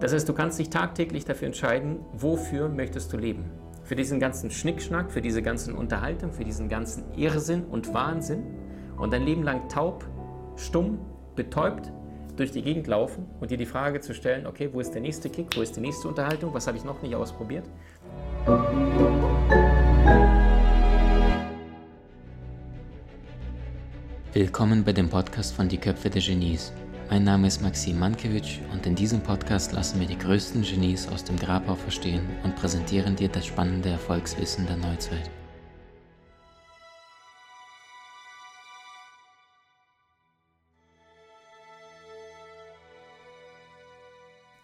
Das heißt, du kannst dich tagtäglich dafür entscheiden, wofür möchtest du leben. Für diesen ganzen Schnickschnack, für diese ganzen Unterhaltung, für diesen ganzen Irrsinn und Wahnsinn und dein Leben lang taub, stumm, betäubt durch die Gegend laufen und dir die Frage zu stellen, okay, wo ist der nächste Kick, wo ist die nächste Unterhaltung, was habe ich noch nicht ausprobiert? Willkommen bei dem Podcast von Die Köpfe der Genies. Mein Name ist Maxim Mankewitsch und in diesem Podcast lassen wir die größten Genies aus dem Grabau verstehen und präsentieren dir das spannende Erfolgswissen der Neuzeit.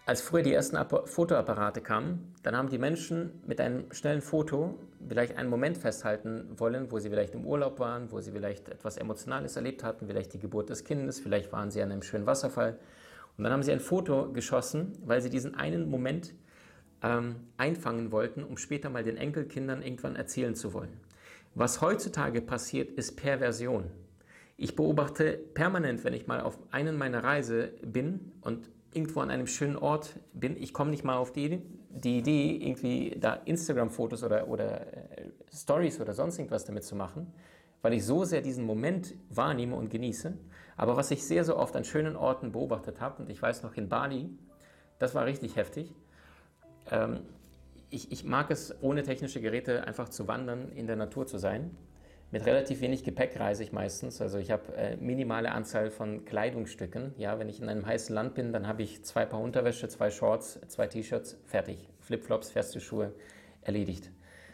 Als früher die ersten Fotoapparate kamen, dann haben die Menschen mit einem schnellen Foto vielleicht einen Moment festhalten wollen, wo sie vielleicht im Urlaub waren, wo sie vielleicht etwas Emotionales erlebt hatten, vielleicht die Geburt des Kindes, vielleicht waren sie an einem schönen Wasserfall. Und dann haben sie ein Foto geschossen, weil sie diesen einen Moment ähm, einfangen wollten, um später mal den Enkelkindern irgendwann erzählen zu wollen. Was heutzutage passiert, ist Perversion. Ich beobachte permanent, wenn ich mal auf einen meiner Reise bin und irgendwo an einem schönen Ort bin, ich komme nicht mal auf die, die Idee, irgendwie da Instagram-Fotos oder, oder äh, Stories oder sonst irgendwas damit zu machen, weil ich so sehr diesen Moment wahrnehme und genieße. Aber was ich sehr, sehr oft an schönen Orten beobachtet habe, und ich weiß noch in Bali, das war richtig heftig. Ähm, ich, ich mag es, ohne technische Geräte einfach zu wandern, in der Natur zu sein. Mit relativ wenig Gepäck reise ich meistens. Also ich habe äh, minimale Anzahl von Kleidungsstücken. Ja, wenn ich in einem heißen Land bin, dann habe ich zwei Paar Unterwäsche, zwei Shorts, zwei T-Shirts, fertig. Flipflops, feste Schuhe, erledigt.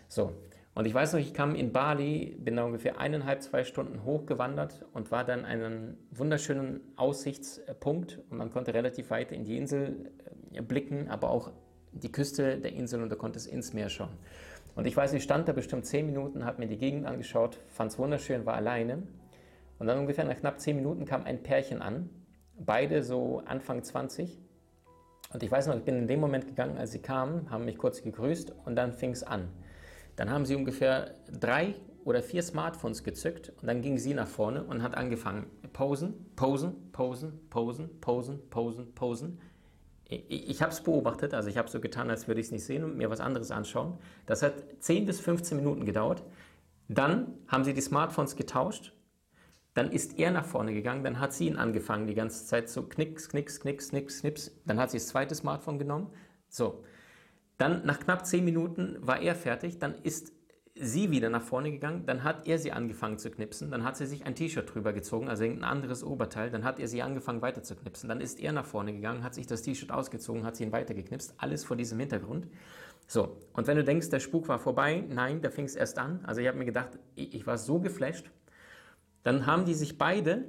So. Und ich weiß noch, ich kam in Bali, bin da ungefähr eineinhalb, zwei Stunden hochgewandert und war dann einen wunderschönen Aussichtspunkt und man konnte relativ weit in die Insel äh, blicken, aber auch die Küste der Insel und da konnte es ins Meer schauen. Und ich weiß, ich stand da bestimmt zehn Minuten, habe mir die Gegend angeschaut, fand es wunderschön, war alleine. Und dann ungefähr nach knapp zehn Minuten kam ein Pärchen an, beide so Anfang 20. Und ich weiß noch, ich bin in dem Moment gegangen, als sie kamen, haben mich kurz gegrüßt und dann fing es an. Dann haben sie ungefähr drei oder vier Smartphones gezückt und dann ging sie nach vorne und hat angefangen, posen, posen, posen, posen, posen, posen, posen ich habe es beobachtet, also ich habe so getan, als würde ich es nicht sehen und mir was anderes anschauen. Das hat 10 bis 15 Minuten gedauert. Dann haben sie die Smartphones getauscht. Dann ist er nach vorne gegangen. Dann hat sie ihn angefangen, die ganze Zeit so knicks, knicks, knicks, knicks, knips. Dann hat sie das zweite Smartphone genommen. So. Dann nach knapp 10 Minuten war er fertig. Dann ist sie wieder nach vorne gegangen, dann hat er sie angefangen zu knipsen, dann hat sie sich ein T-Shirt drüber gezogen, also ein anderes Oberteil, dann hat er sie angefangen weiter zu knipsen, dann ist er nach vorne gegangen, hat sich das T-Shirt ausgezogen, hat sie ihn weiter geknipst, alles vor diesem Hintergrund. So, und wenn du denkst, der Spuk war vorbei, nein, da fing es erst an. Also ich habe mir gedacht, ich war so geflasht. Dann haben die sich beide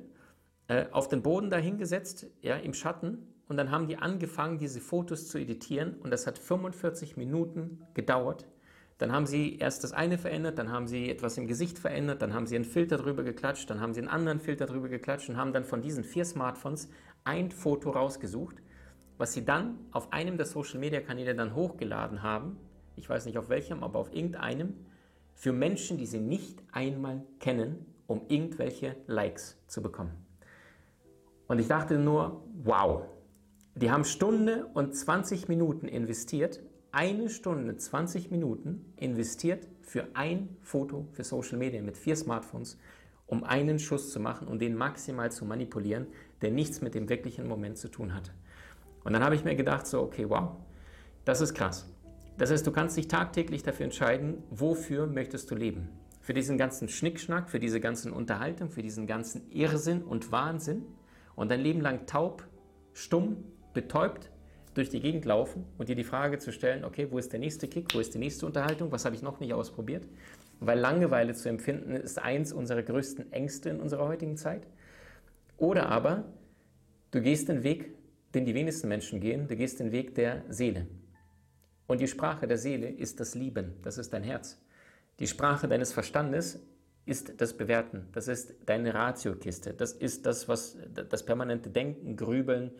äh, auf den Boden dahingesetzt, ja, im Schatten, und dann haben die angefangen, diese Fotos zu editieren und das hat 45 Minuten gedauert dann haben sie erst das eine verändert, dann haben sie etwas im Gesicht verändert, dann haben sie einen Filter drüber geklatscht, dann haben sie einen anderen Filter drüber geklatscht und haben dann von diesen vier Smartphones ein Foto rausgesucht, was sie dann auf einem der Social-Media-Kanäle dann hochgeladen haben. Ich weiß nicht auf welchem, aber auf irgendeinem. Für Menschen, die sie nicht einmal kennen, um irgendwelche Likes zu bekommen. Und ich dachte nur, wow, die haben Stunde und 20 Minuten investiert eine Stunde, 20 Minuten investiert für ein Foto für Social Media mit vier Smartphones, um einen Schuss zu machen und den maximal zu manipulieren, der nichts mit dem wirklichen Moment zu tun hat. Und dann habe ich mir gedacht, so, okay, wow, das ist krass. Das heißt, du kannst dich tagtäglich dafür entscheiden, wofür möchtest du leben. Für diesen ganzen Schnickschnack, für diese ganzen Unterhaltung, für diesen ganzen Irrsinn und Wahnsinn und dein Leben lang taub, stumm, betäubt durch die Gegend laufen und dir die Frage zu stellen, okay, wo ist der nächste Kick, wo ist die nächste Unterhaltung, was habe ich noch nicht ausprobiert? Weil Langeweile zu empfinden ist eins unserer größten Ängste in unserer heutigen Zeit. Oder aber du gehst den Weg, den die wenigsten Menschen gehen, du gehst den Weg der Seele. Und die Sprache der Seele ist das Lieben, das ist dein Herz. Die Sprache deines Verstandes ist das Bewerten, das ist deine Ratiokiste, das ist das, was das permanente Denken, Grübeln,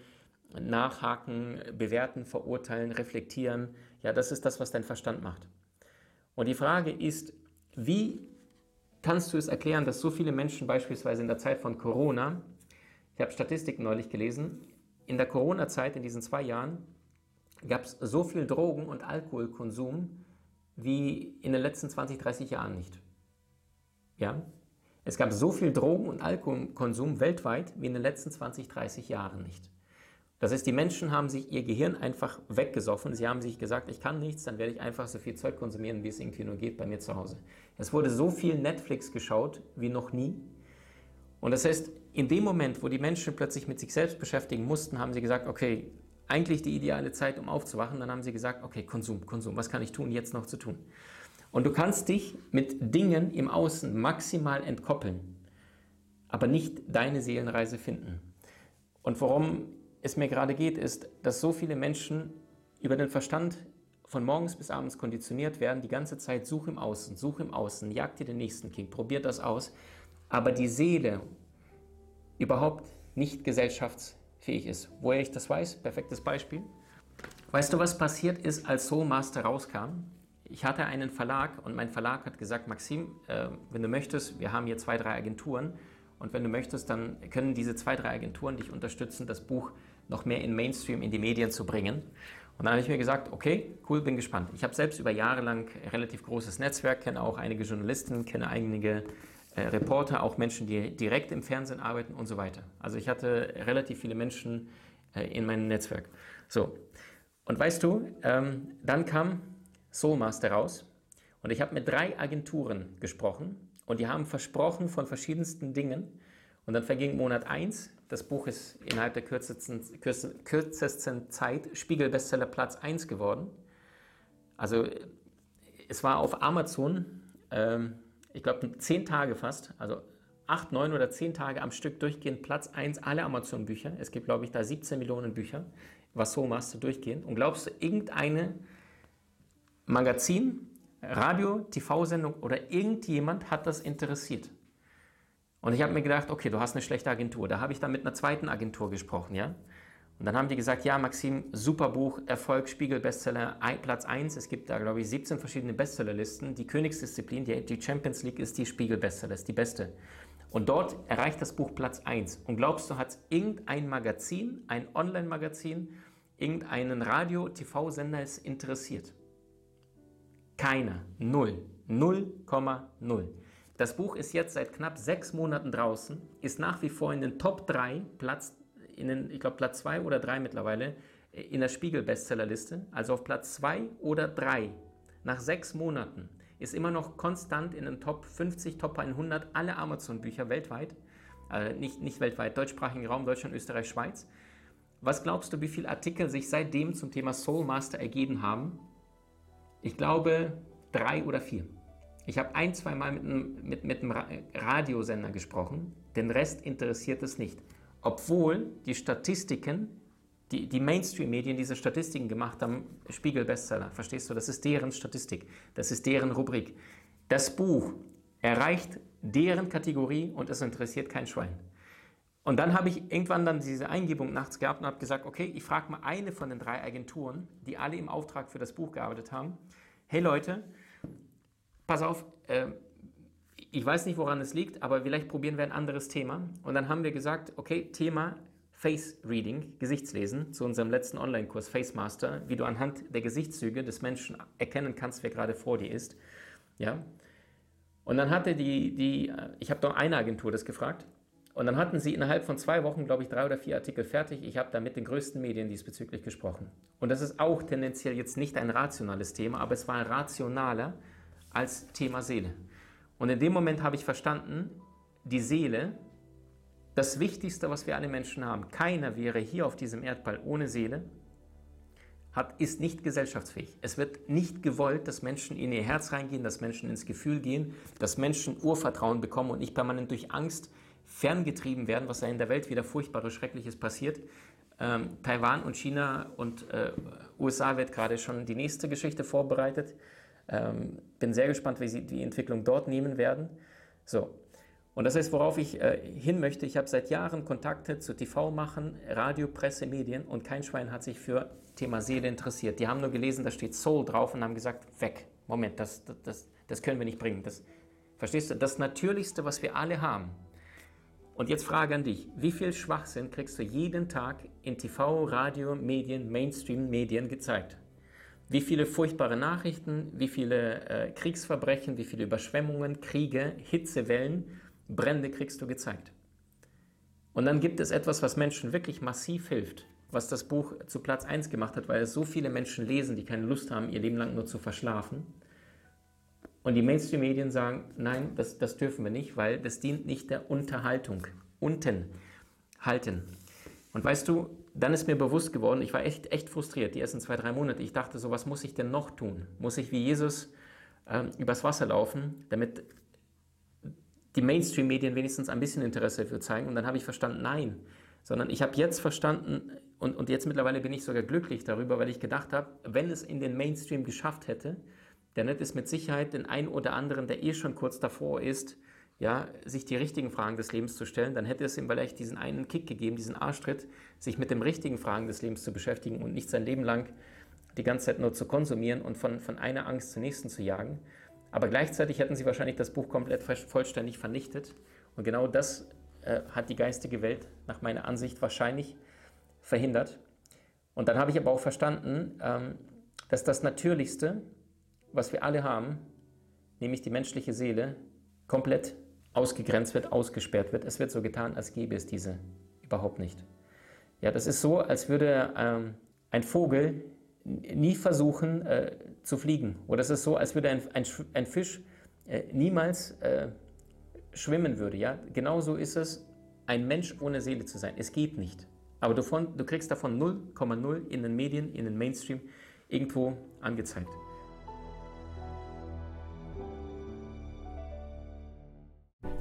nachhaken, bewerten, verurteilen, reflektieren. Ja, das ist das, was dein Verstand macht. Und die Frage ist, wie kannst du es erklären, dass so viele Menschen beispielsweise in der Zeit von Corona, ich habe Statistiken neulich gelesen, in der Corona-Zeit, in diesen zwei Jahren, gab es so viel Drogen- und Alkoholkonsum wie in den letzten 20, 30 Jahren nicht. Ja? Es gab so viel Drogen- und Alkoholkonsum weltweit wie in den letzten 20, 30 Jahren nicht. Das heißt, die Menschen haben sich ihr Gehirn einfach weggesoffen. Sie haben sich gesagt, ich kann nichts, dann werde ich einfach so viel Zeug konsumieren, wie es irgendwie nur geht bei mir zu Hause. Es wurde so viel Netflix geschaut wie noch nie. Und das heißt, in dem Moment, wo die Menschen plötzlich mit sich selbst beschäftigen mussten, haben sie gesagt, okay, eigentlich die ideale Zeit, um aufzuwachen. Dann haben sie gesagt, okay, Konsum, Konsum, was kann ich tun, jetzt noch zu tun? Und du kannst dich mit Dingen im Außen maximal entkoppeln, aber nicht deine Seelenreise finden. Und worum es mir gerade geht, ist, dass so viele Menschen über den Verstand von morgens bis abends konditioniert werden, die ganze Zeit such im Außen, such im Außen, jagt dir den nächsten King, probiert das aus, aber die Seele überhaupt nicht gesellschafts fähig ist. Woher ich das weiß, perfektes Beispiel. Weißt du, was passiert ist, als Soul Master rauskam? Ich hatte einen Verlag und mein Verlag hat gesagt, Maxim, äh, wenn du möchtest, wir haben hier zwei, drei Agenturen und wenn du möchtest, dann können diese zwei, drei Agenturen dich unterstützen, das Buch noch mehr in Mainstream, in die Medien zu bringen. Und dann habe ich mir gesagt, okay, cool, bin gespannt. Ich habe selbst über Jahre lang relativ großes Netzwerk, kenne auch einige Journalisten, kenne einige äh, Reporter, auch Menschen, die direkt im Fernsehen arbeiten und so weiter. Also ich hatte relativ viele Menschen äh, in meinem Netzwerk. So, und weißt du, ähm, dann kam Soulmaster raus und ich habe mit drei Agenturen gesprochen und die haben versprochen von verschiedensten Dingen. Und dann verging Monat 1, das Buch ist innerhalb der kürzesten, kürzesten Zeit Spiegel-Bestseller Platz 1 geworden. Also es war auf Amazon ähm, ich glaube, zehn Tage fast, also acht, neun oder zehn Tage am Stück durchgehend Platz 1 alle Amazon-Bücher. Es gibt, glaube ich, da 17 Millionen Bücher, was so machst du durchgehend. Und glaubst du, irgendeine Magazin, Radio, TV-Sendung oder irgendjemand hat das interessiert? Und ich habe mir gedacht, okay, du hast eine schlechte Agentur. Da habe ich dann mit einer zweiten Agentur gesprochen, ja. Und dann haben die gesagt, ja, Maxim, super Buch, Erfolg, Spiegel, Bestseller, Platz 1. Es gibt da, glaube ich, 17 verschiedene Bestsellerlisten. Die Königsdisziplin, die, die Champions League ist die Spiegel Bestseller, ist die beste. Und dort erreicht das Buch Platz 1. Und glaubst du, hat es irgendein Magazin, ein Online-Magazin, irgendeinen Radio-, TV-Sender es interessiert? Keiner. Null. 0,0. Das Buch ist jetzt seit knapp sechs Monaten draußen, ist nach wie vor in den Top 3, Platz in den, ich glaube, Platz 2 oder 3 mittlerweile in der Spiegel-Bestsellerliste, also auf Platz 2 oder 3, nach sechs Monaten, ist immer noch konstant in den Top 50, Top 100 alle Amazon-Bücher weltweit, äh, nicht, nicht weltweit, deutschsprachigen Raum, Deutschland, Österreich, Schweiz. Was glaubst du, wie viele Artikel sich seitdem zum Thema Soul Master ergeben haben? Ich glaube drei oder vier. Ich habe ein, zwei Mal mit einem, mit, mit einem Radiosender gesprochen, den Rest interessiert es nicht obwohl die Statistiken, die, die Mainstream-Medien diese Statistiken gemacht haben, Spiegel-Bestseller, verstehst du? Das ist deren Statistik, das ist deren Rubrik. Das Buch erreicht deren Kategorie und es interessiert kein Schwein. Und dann habe ich irgendwann dann diese Eingebung nachts gehabt und habe gesagt, okay, ich frage mal eine von den drei Agenturen, die alle im Auftrag für das Buch gearbeitet haben. Hey Leute, pass auf, äh, ich weiß nicht, woran es liegt, aber vielleicht probieren wir ein anderes Thema. Und dann haben wir gesagt, okay, Thema Face Reading, Gesichtslesen, zu unserem letzten Online-Kurs Face Master, wie du anhand der Gesichtszüge des Menschen erkennen kannst, wer gerade vor dir ist. Ja? Und dann hatte die, die ich habe doch eine Agentur das gefragt, und dann hatten sie innerhalb von zwei Wochen, glaube ich, drei oder vier Artikel fertig. Ich habe da mit den größten Medien diesbezüglich gesprochen. Und das ist auch tendenziell jetzt nicht ein rationales Thema, aber es war rationaler als Thema Seele. Und in dem Moment habe ich verstanden, die Seele, das Wichtigste, was wir alle Menschen haben, keiner wäre hier auf diesem Erdball ohne Seele, hat, ist nicht gesellschaftsfähig. Es wird nicht gewollt, dass Menschen in ihr Herz reingehen, dass Menschen ins Gefühl gehen, dass Menschen Urvertrauen bekommen und nicht permanent durch Angst ferngetrieben werden, was da in der Welt wieder furchtbares, Schreckliches passiert. Ähm, Taiwan und China und äh, USA wird gerade schon die nächste Geschichte vorbereitet. Ähm, bin sehr gespannt, wie sie die Entwicklung dort nehmen werden. So. Und das ist, worauf ich äh, hin möchte. Ich habe seit Jahren Kontakte zu TV machen, Radio, Presse, Medien und kein Schwein hat sich für Thema Seele interessiert. Die haben nur gelesen, da steht Soul drauf und haben gesagt, weg. Moment, das, das, das können wir nicht bringen. Das, verstehst du? Das Natürlichste, was wir alle haben, Und jetzt frage an dich, wie viel Schwachsinn kriegst du jeden Tag in TV, Radio, Medien, Mainstream-Medien gezeigt? Wie viele furchtbare Nachrichten, wie viele äh, Kriegsverbrechen, wie viele Überschwemmungen, Kriege, Hitzewellen, Brände kriegst du gezeigt? Und dann gibt es etwas, was Menschen wirklich massiv hilft, was das Buch zu Platz 1 gemacht hat, weil es so viele Menschen lesen, die keine Lust haben, ihr Leben lang nur zu verschlafen. Und die Mainstream-Medien sagen, nein, das, das dürfen wir nicht, weil das dient nicht der Unterhaltung. Unten halten. Und weißt du, dann ist mir bewusst geworden, ich war echt, echt frustriert die ersten zwei, drei Monate. Ich dachte so, was muss ich denn noch tun? Muss ich wie Jesus ähm, übers Wasser laufen, damit die Mainstream-Medien wenigstens ein bisschen Interesse dafür zeigen? Und dann habe ich verstanden, nein. Sondern ich habe jetzt verstanden, und, und jetzt mittlerweile bin ich sogar glücklich darüber, weil ich gedacht habe, wenn es in den Mainstream geschafft hätte, dann hätte es mit Sicherheit den einen oder anderen, der eh schon kurz davor ist, ja, sich die richtigen Fragen des Lebens zu stellen, dann hätte es ihm vielleicht diesen einen Kick gegeben, diesen Arschtritt, sich mit den richtigen Fragen des Lebens zu beschäftigen und nicht sein Leben lang die ganze Zeit nur zu konsumieren und von, von einer Angst zur nächsten zu jagen. Aber gleichzeitig hätten sie wahrscheinlich das Buch komplett vollständig vernichtet. Und genau das äh, hat die geistige Welt nach meiner Ansicht wahrscheinlich verhindert. Und dann habe ich aber auch verstanden, ähm, dass das Natürlichste, was wir alle haben, nämlich die menschliche Seele, komplett ausgegrenzt wird, ausgesperrt wird. Es wird so getan, als gäbe es diese überhaupt nicht. Ja, das ist so, als würde ähm, ein Vogel nie versuchen äh, zu fliegen. Oder es ist so, als würde ein, ein, ein Fisch äh, niemals äh, schwimmen würde. Ja? Genauso ist es, ein Mensch ohne Seele zu sein. Es geht nicht. Aber du, von, du kriegst davon 0,0 in den Medien, in den Mainstream irgendwo angezeigt.